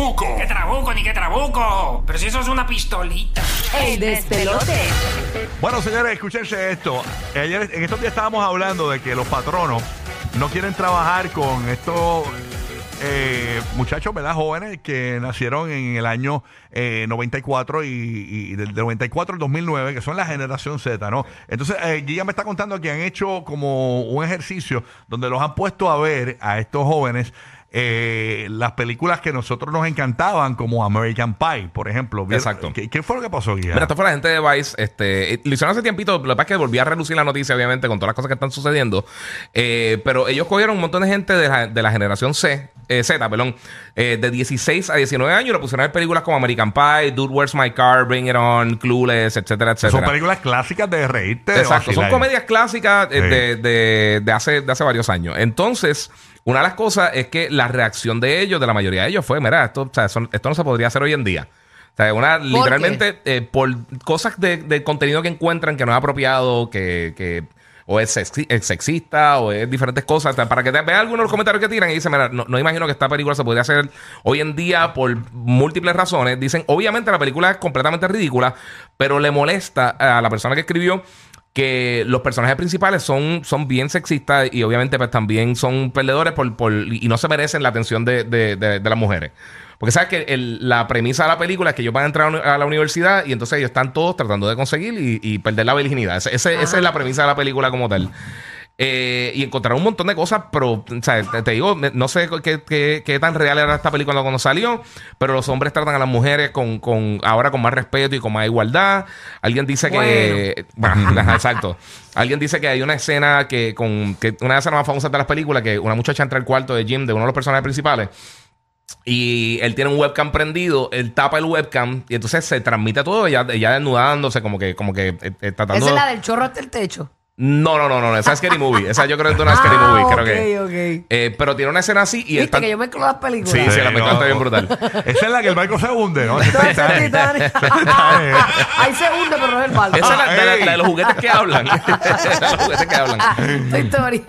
trabuco! ¿Qué trabuco ni qué trabuco? Pero si eso es una pistolita. El despelote. Bueno, señores, escúchense esto. Ayer, en estos días estábamos hablando de que los patronos no quieren trabajar con estos eh, muchachos, ¿verdad? Jóvenes que nacieron en el año eh, 94 y, y del, del 94 al 2009, que son la generación Z, ¿no? Entonces, eh, Guilla me está contando que han hecho como un ejercicio donde los han puesto a ver a estos jóvenes. Eh, las películas que nosotros nos encantaban, como American Pie, por ejemplo. Exacto. ¿Qué, qué fue lo que pasó, Guilla? Mira, esto fue la gente de Vice. Este, eh, lo hicieron hace tiempito. Lo que pasa es que volví a relucir la noticia, obviamente, con todas las cosas que están sucediendo. Eh, pero ellos cogieron un montón de gente de la, de la generación C, eh, Z, perdón, de 16 a 19 años y lo pusieron en películas como American Pie, Dude, Where's My Car, Bring It On, Clueless, etcétera, etcétera. Son películas clásicas de reírte. de Exacto, son comedias clásicas Sí. de, de- de hace, de hace varios años. Entonces, una de las cosas es que la reacción de ellos, de la mayoría de ellos, fue: mira, esto, o sea, son- esto no se podría hacer hoy en día. O sea, una, literalmente, eh, por cosas de, de contenido que encuentran que no es apropiado, que. que o es, sexi- es sexista, o es diferentes cosas. O sea, para que te vean algunos los comentarios que tiran y dicen, mira, no, no imagino que esta película se podría hacer hoy en día por múltiples razones. Dicen, obviamente la película es completamente ridícula, pero le molesta a la persona que escribió que los personajes principales son, son bien sexistas y obviamente pues también son perdedores por, por- y no se merecen la atención de, de- de- de las mujeres. Porque sabes que la premisa de la película es que ellos van a entrar a la universidad y entonces ellos están todos tratando de conseguir y, y perder la virginidad. Ese- esa es la premisa de la película como tal. Eh, y encontraron un montón de cosas, pero o sea, te, te digo, no sé qué, qué- qué tan real era esta película cuando salió, pero los hombres tratan a las mujeres con, con ahora con más respeto y con más igualdad. Alguien dice que. Bueno, exacto. Alguien dice que hay una escena que, con que una de las escenas más famosas de las películas, que una muchacha entra al cuarto de Jim, de uno de los personajes principales. Y él tiene un webcam prendido, él tapa el webcam y entonces se transmite todo, ella, ella desnudándose, como que, como que eh, eh, tratando. Esa es la del chorro hasta el techo. No, no, no, no, esa es Scary Movie. Esa yo creo que es una Scary Ah, Movie, creo ok, que. ok. Eh, pero tiene una escena así y Viste tan- que yo mezclo las películas. Sí, sí, la película no. está bien brutal. Esa es la que el barco se hunde, ¿no? Titanic. Ahí se hunde, pero no es el barco. Esa es la, de, la- ey. la de los juguetes que hablan. Esa es la de los juguetes que hablan. Esta historia.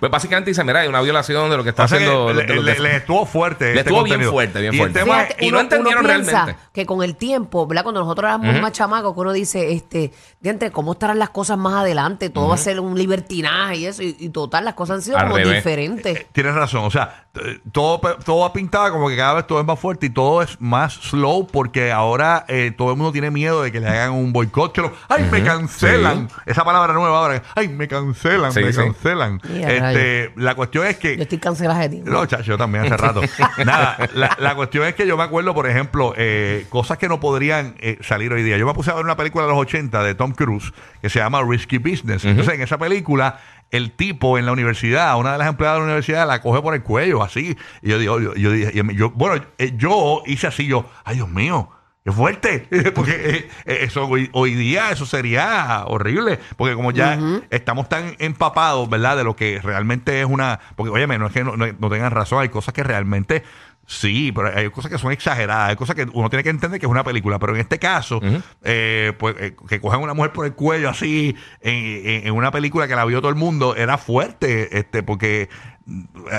pues básicamente dice, mira, hay una violación de lo que está Pasa que haciendo. le, le- estuvo fuerte. Le este estuvo bien fuerte, bien Y fuerte. tema Fíjate, y no entendieron realmente. que con el tiempo, ¿verdad? Cuando nosotros éramos más chamacos, que uno dice, este, diante, ¿cómo estarán las cosas más adelante? Todo va a ser un libertinaje y eso. Y, y total, las cosas han sido Al como revés. diferentes. Tienes razón, o sea, t- todo, pe- todo va pintado como que cada vez todo es más fuerte y todo es más slow porque ahora eh, todo el mundo tiene miedo de que le hagan un boicot, que lo, ¡ay, me cancelan! Esa palabra nueva ahora, ¡ay, me cancelan, Sí, me sí. cancelan! Y a Este, la cuestión es que... Yo estoy cancelada de tiempo. No, chacho, yo también hace rato. Nada, la, la cuestión es que yo me acuerdo, por ejemplo, eh, cosas que no podrían eh, salir hoy día. Yo me puse a ver una película de los 80 de Tom Cruise que se llama Risky Business. Entonces, en esa película, el tipo en la universidad, una de las empleadas de la universidad, la coge por el cuello, así. Y yo digo, yo, yo dije, y yo- bueno, eh, yo hice así, yo, ay, Dios mío. ¡Qué fuerte! Porque eh, eh, eso hoy, hoy día eso sería horrible. Porque como ya estamos tan empapados, ¿verdad? De lo que realmente es una... Porque, oye, no es que no, no- no tengan razón. Hay cosas que realmente... Sí, pero hay cosas que son exageradas. Hay cosas que uno tiene que entender que es una película. Pero en este caso, eh, pues eh, que cojan a una mujer por el cuello así en, en- en una película que la vio todo el mundo era fuerte. este Porque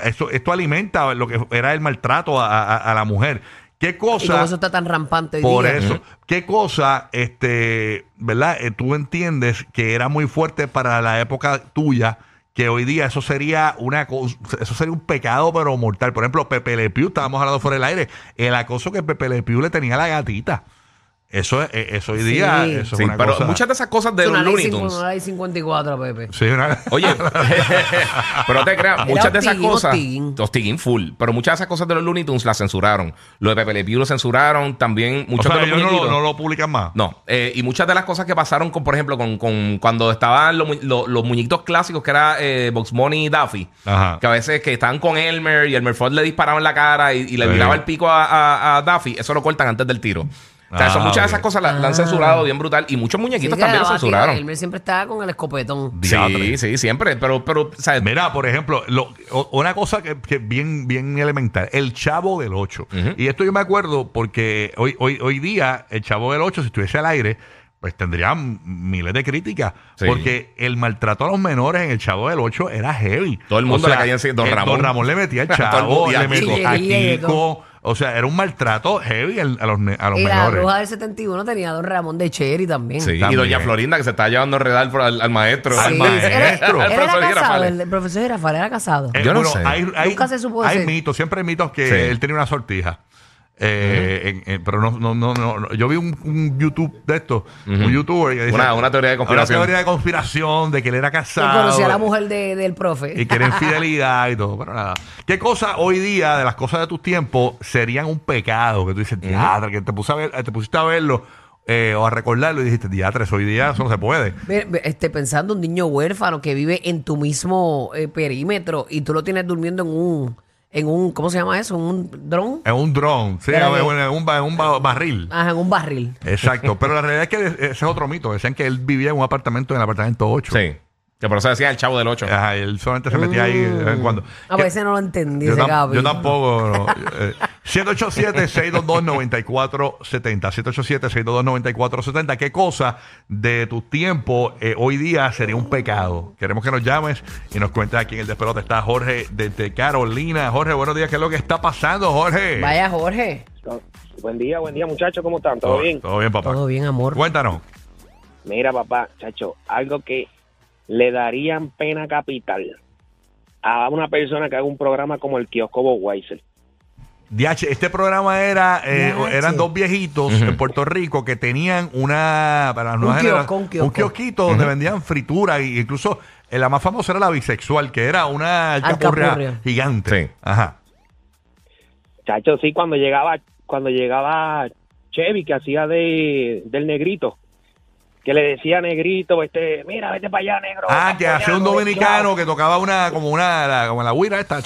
esto, esto alimenta lo que era el maltrato a, a- a la mujer. ¿Qué Y como cosa? eso está tan rampante hoy Por día. eso. ¿Qué cosa, este, verdad? Eh, tú entiendes que era muy fuerte para la época tuya, que hoy día eso sería una eso sería un pecado, pero mortal. Por ejemplo, Pepe Le Pew, estábamos hablando fuera del aire, el acoso que Pepe Le Pew le tenía a la gatita. Eso, es- eh, eso hoy Sí. día, eso Sí, es una pero cosa. muchas de esas cosas de Es los Looney Tunes. una ley 54, Pepe. Sí, una- Oye, pero no te creas, muchas de esas hostiguín, cosas. hostiguín. Hostiguín full. Pero muchas de esas cosas de los Looney Tunes las censuraron. Lo de Pepe Le Pew lo censuraron. También o muchos sea, de los ellos no, lo- muñequitos. no lo publican más. No, eh, y muchas de las cosas que pasaron, con, por ejemplo, con, con cuando estaban los, mu- los- los muñequitos clásicos, que era eh, Box Bunny y Daffy, Ajá. que a veces que estaban con Elmer y Elmer Ford le disparaba en la cara y, y le Sí. miraba el pico a, a- a Daffy, eso lo cortan antes del tiro. O sea, Ah, son muchas de esas cosas las, las han censurado bien brutal y muchos muñequitos también la lo censuraron. Elmer siempre estaba con el escopetón. Diatre. Sí, sí, siempre, pero, pero, ¿sabes? Mira, por ejemplo, lo- o- una cosa que, que bien, bien elemental, el chavo del 8. Y esto yo me acuerdo porque hoy, hoy, hoy día el chavo del 8, si estuviese al aire, pues tendría miles de críticas. Sí. Porque el maltrato a los menores en el chavo del 8 era heavy. Todo el mundo le caía encima. Don eh, Ramón. Don Ramón le metía al chavo, le metía a Kiko. O sea, era un maltrato heavy al- a los, ne- a los Y la menores. bruja del 71 tenía a Don Ramón de Cherry también. Sí, y También. doña Florinda que se está llevando a enredar por- al, al maestro. Al Sí, maestro. Él Al era profesor casado, Girafales. el, el profesor Girafal era casado. Eh, Yo no bueno, sé. Hay, hay- Nunca se supo Hay mitos, siempre hay mitos que Sí. él tenía una sortija. Eh, en- en- pero no, no, no, no. Yo vi un, un YouTube de esto, un youtuber que dice, Una- una teoría de conspiración. Una teoría de conspiración de que él era Que casado. conocía a la mujer de- del profe. Y que era infidelidad y todo. Pero nada. ¿Qué cosas hoy día de las cosas de tus tiempos serían un pecado? Que tú dices, diadre, que te, puse a ver, te pusiste a verlo eh, o a recordarlo y dijiste, diadre, hoy día eso no se puede. Este, pensando un niño huérfano que vive en tu mismo eh, perímetro y tú lo tienes durmiendo en un, en un, ¿cómo se llama eso? ¿En un dron? En un dron, sí, Pero en, que- en un, ba- en un ba- barril. Ajá, en un barril. Exacto, pero la realidad es que ese es otro mito. Decían que él vivía en un apartamento en el apartamento 8. Sí. Que por eso decía el chavo del 8. Ajá, y él solamente se metía ahí de vez en cuando. A Que- veces no lo entendí yo, ese tam- Gaby. yo tampoco. no. Eh, 787-622-9470. 787-622-9470. ¿Qué cosa de tu tiempo eh, hoy día sería un pecado? Queremos que nos llames y nos cuentes aquí en el despelote. Está Jorge desde Carolina. Jorge, buenos días. ¿Qué es lo que está pasando, Jorge? Vaya, Jorge. Buen día, buen día muchachos, ¿cómo están? ¿Todo bien? Todo bien, papá. Todo bien, amor. Cuéntanos. Mira, papá, chacho, algo que le darían pena capital a una persona que haga un programa como el kiosco Bob Weiser. DH, este programa era, eh, eran dos viejitos en Puerto Rico que tenían una, para las Un nuevas kiosco, un kiosco. kiosquito donde vendían fritura y incluso eh, la más famosa era la bisexual, que era una alcapurria Alcapurria. gigante. Sí. Ajá. Chacho, sí, cuando llegaba, cuando llegaba Chevy, que hacía de, del negrito, que le decía negrito, este, mira, vete para allá, negro. Ah, que hacía un dominicano que tocaba una, como una, la, como la huira esta.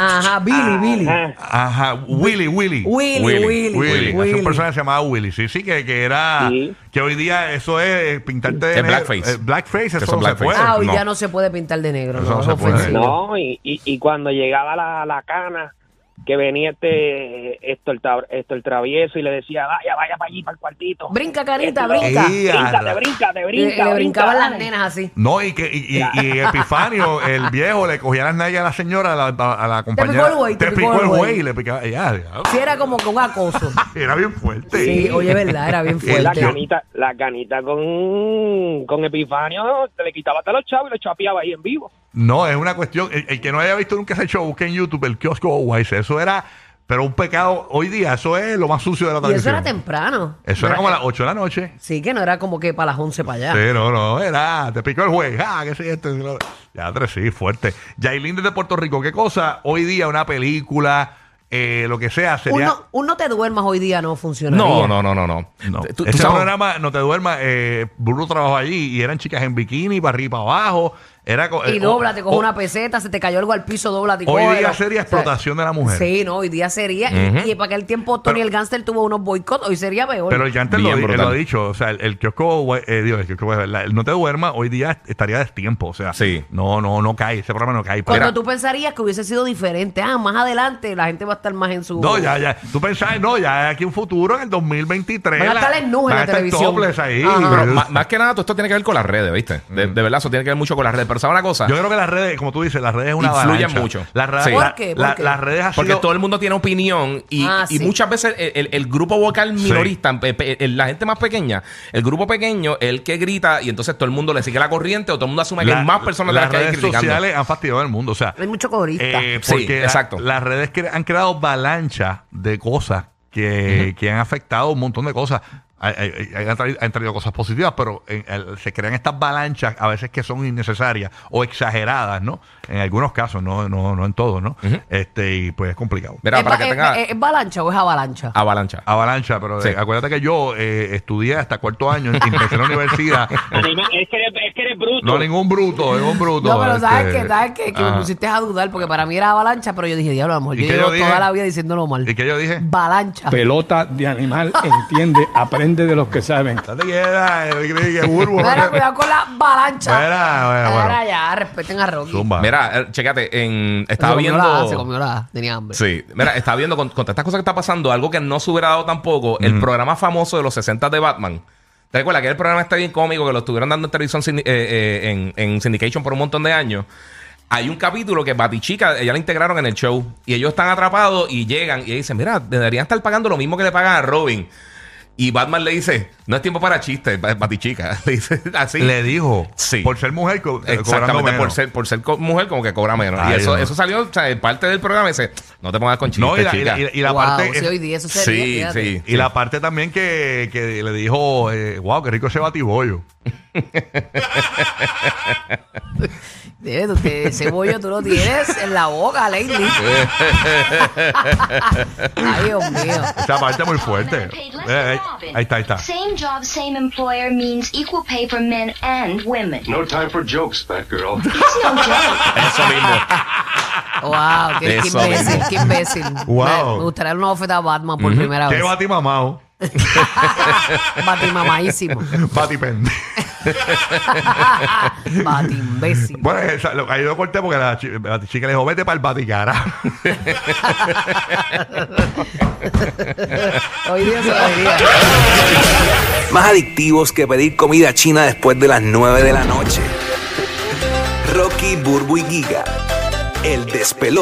Ajá, Billy, Billy. Ajá. Ajá, Willy, Willy. Willy, Willy, Willy. Willy, Willy. Un personaje que se llamaba Willy, sí, sí, que, que era, Sí. que hoy día eso es eh, pintarte de Es negro. blackface. Eh, blackface, eso, Eso es no se blackface. puede. Ah, hoy No. ya no se puede pintar de negro, Eso no, no se puede. No, y, y, y cuando llegaba la, la cana, que venía este, esto el, esto el travieso y le decía, vaya, vaya para allí, para el cuartito. Brinca, carita, Esto, brinca. Bríncate, bríncate, Le, brinca. le brincaban brinca, las nenas así. No, y que y, y- y Epifanio, el viejo, le cogía las nalgas a la señora, a la, a la compañera. el güey, te Te picó picó el güey. y le picaba. Ya, ya. Sí, era como un acoso. Era bien fuerte. Sí, oye, verdad, era bien La fuerte. canita, la canita con, con Epifanio, te le quitaba hasta los chavos y lo chapeaba ahí en vivo. No, es una cuestión. El, el que no haya visto nunca ese show, busque en YouTube el kiosco Wise. Eso era, pero un pecado. Hoy día, eso es lo más sucio de la Y eso televisión. era temprano. Eso No era como a las 8 de la noche. Sí, que no era como que para las 11 para allá. Sí, no, no, era, te picó el juez, ah, qué sé esto. Ya, tres, sí, fuerte. Yailin desde Puerto Rico, ¿qué cosa? Hoy día una película, eh, lo que sea, sería... Uno, uno te duermas hoy día no funcionaría. No, no, no, no, no. No. Tú- tú Ese sabes- programa, no te duermas, eh, Bruno trabajó allí y eran chicas en bikini, para arriba y para abajo. Era, co- Y eh, dóblate, o- coge o- una peseta, se te cayó algo al piso, dóblate y Hoy cógelo. día sería O sea, explotación de la mujer. Sí, no, hoy día sería. y- Y, para aquel tiempo Tony Pero- el Gánster tuvo unos boicots, hoy sería peor. Pero ya antes lo, Bien di- él brutal. lo ha dicho, o sea, el, el kiosco, eh, Dios, el kiosco, la- el no te duermas, hoy día estaría destiempo, o sea, Sí. no, no, no cae, ese programa no cae. Cuando Mira, tú pensarías que hubiese sido diferente, ah, más adelante la gente va a estar más en su. No, ya, ya. Tú pensabas, no, ya aquí un futuro, en el 2023. Van a estar en nubes en van a la estar televisión. ahí. Ajá. Pero más, más que nada, todo esto tiene que ver con las redes, ¿viste? De, de verdad, eso tiene que ver mucho con las redes. Pero ¿sabes una cosa? Yo creo que las redes, como tú dices, las redes es una Influyen avalancha. mucho. Las redes, Sí. la- ¿Por qué? ¿Por la- qué? Las redes ha Porque sido- todo el mundo tiene opinión y, Ah, y sí. muchas veces el, el- el grupo vocal minorista, pe- pe- el- la gente más pequeña, el grupo pequeño, el que grita y entonces todo el mundo le sigue la corriente o todo el mundo asume que la- hay más personas de las las que hay redes criticando. sociales han fastidiado el mundo. O sea, Hay mucho corista. Eh, Sí, porque la- exacto. las redes cre- han creado avalancha de cosas que, que han afectado un montón de cosas. Hay- hay- hay- han, traído, han traído cosas positivas, pero en- se crean estas avalanchas a veces que son innecesarias o exageradas, ¿no? En algunos casos, no, no, no en todos, ¿no? Este, y pues es complicado. Mira, ¿Es, para que es- tenga es- es avalancha o es avalancha? avalancha. Avalancha, pero Sí. eh, acuérdate que yo eh, estudié hasta cuarto año en la universidad. Es que que eres bruto. No, ningún bruto, ningún bruto. No, pero ¿sabes este, qué? ¿Sabes qué? Que me ajá. pusiste a dudar porque para mí era avalancha, pero yo dije, diablo, a lo mejor ¿Y yo llevo toda la vida diciéndolo mal. ¿Y qué yo dije? Avalancha. pelota de animal, entiende, aprende de los que saben. Mira, cuidado con la avalancha. Mira, bueno, ya, respeten a Rocky. Zumba. Mira, eh, chécate, en, estaba viendo... la se comió la tenía hambre. Sí, mira, estaba viendo con, con todas estas cosas que está pasando, algo que no se hubiera dado tampoco, Mm. el programa famoso de los 60 de Batman. ¿Te recuerdas que el programa está bien cómico, que lo estuvieron dando en televisión eh, eh, en, en syndication por un montón de años? hay un capítulo que Batichica, ella la integraron en el show. Y ellos están atrapados y llegan y dicen, mira, deberían estar pagando lo mismo que le pagan a Robin. Y Batman le dice, no es tiempo para chistes, Batichica. Le dice así. Le dijo, Sí. por ser mujer, co- eh, cobrando Exactamente, por menos. ser, por ser co- mujer como que cobra menos. Ay, y eso, eso salió, o sea, en parte del programa dice, no te pongas con chistes, No, y la, y chica. la- y la- y la wow, parte... si hoy día eso sería. sí, fíjate. sí. Y la parte también que, que le dijo, eh, wow, qué rico ese batibollo. Debe, tú te- ese bollo tú lo tienes en la boca, Lady. Ay, Dios mío. Esa parte muy fuerte. Eh, eh, ahí está, ahí está. Same job, same employer means equal pay for men and women. No time for jokes, Batgirl. It's no joke. Eso mismo. Wow, qué, qué Eso imbécil, mismo. qué imbécil. Wow. Me, me gustaría una oferta a Batman por primera Qué vez. batimamao. Batimamadísimo. Batipende. Batimbécil. bueno, esa- lo, ahí lo corté porque la, chi- la chica le dijo, vete para el baticara. Hoy día se lo diría. Más adictivos que pedir comida china después de las 9 de la noche. Rocky, Burbu y Giga. El despelote.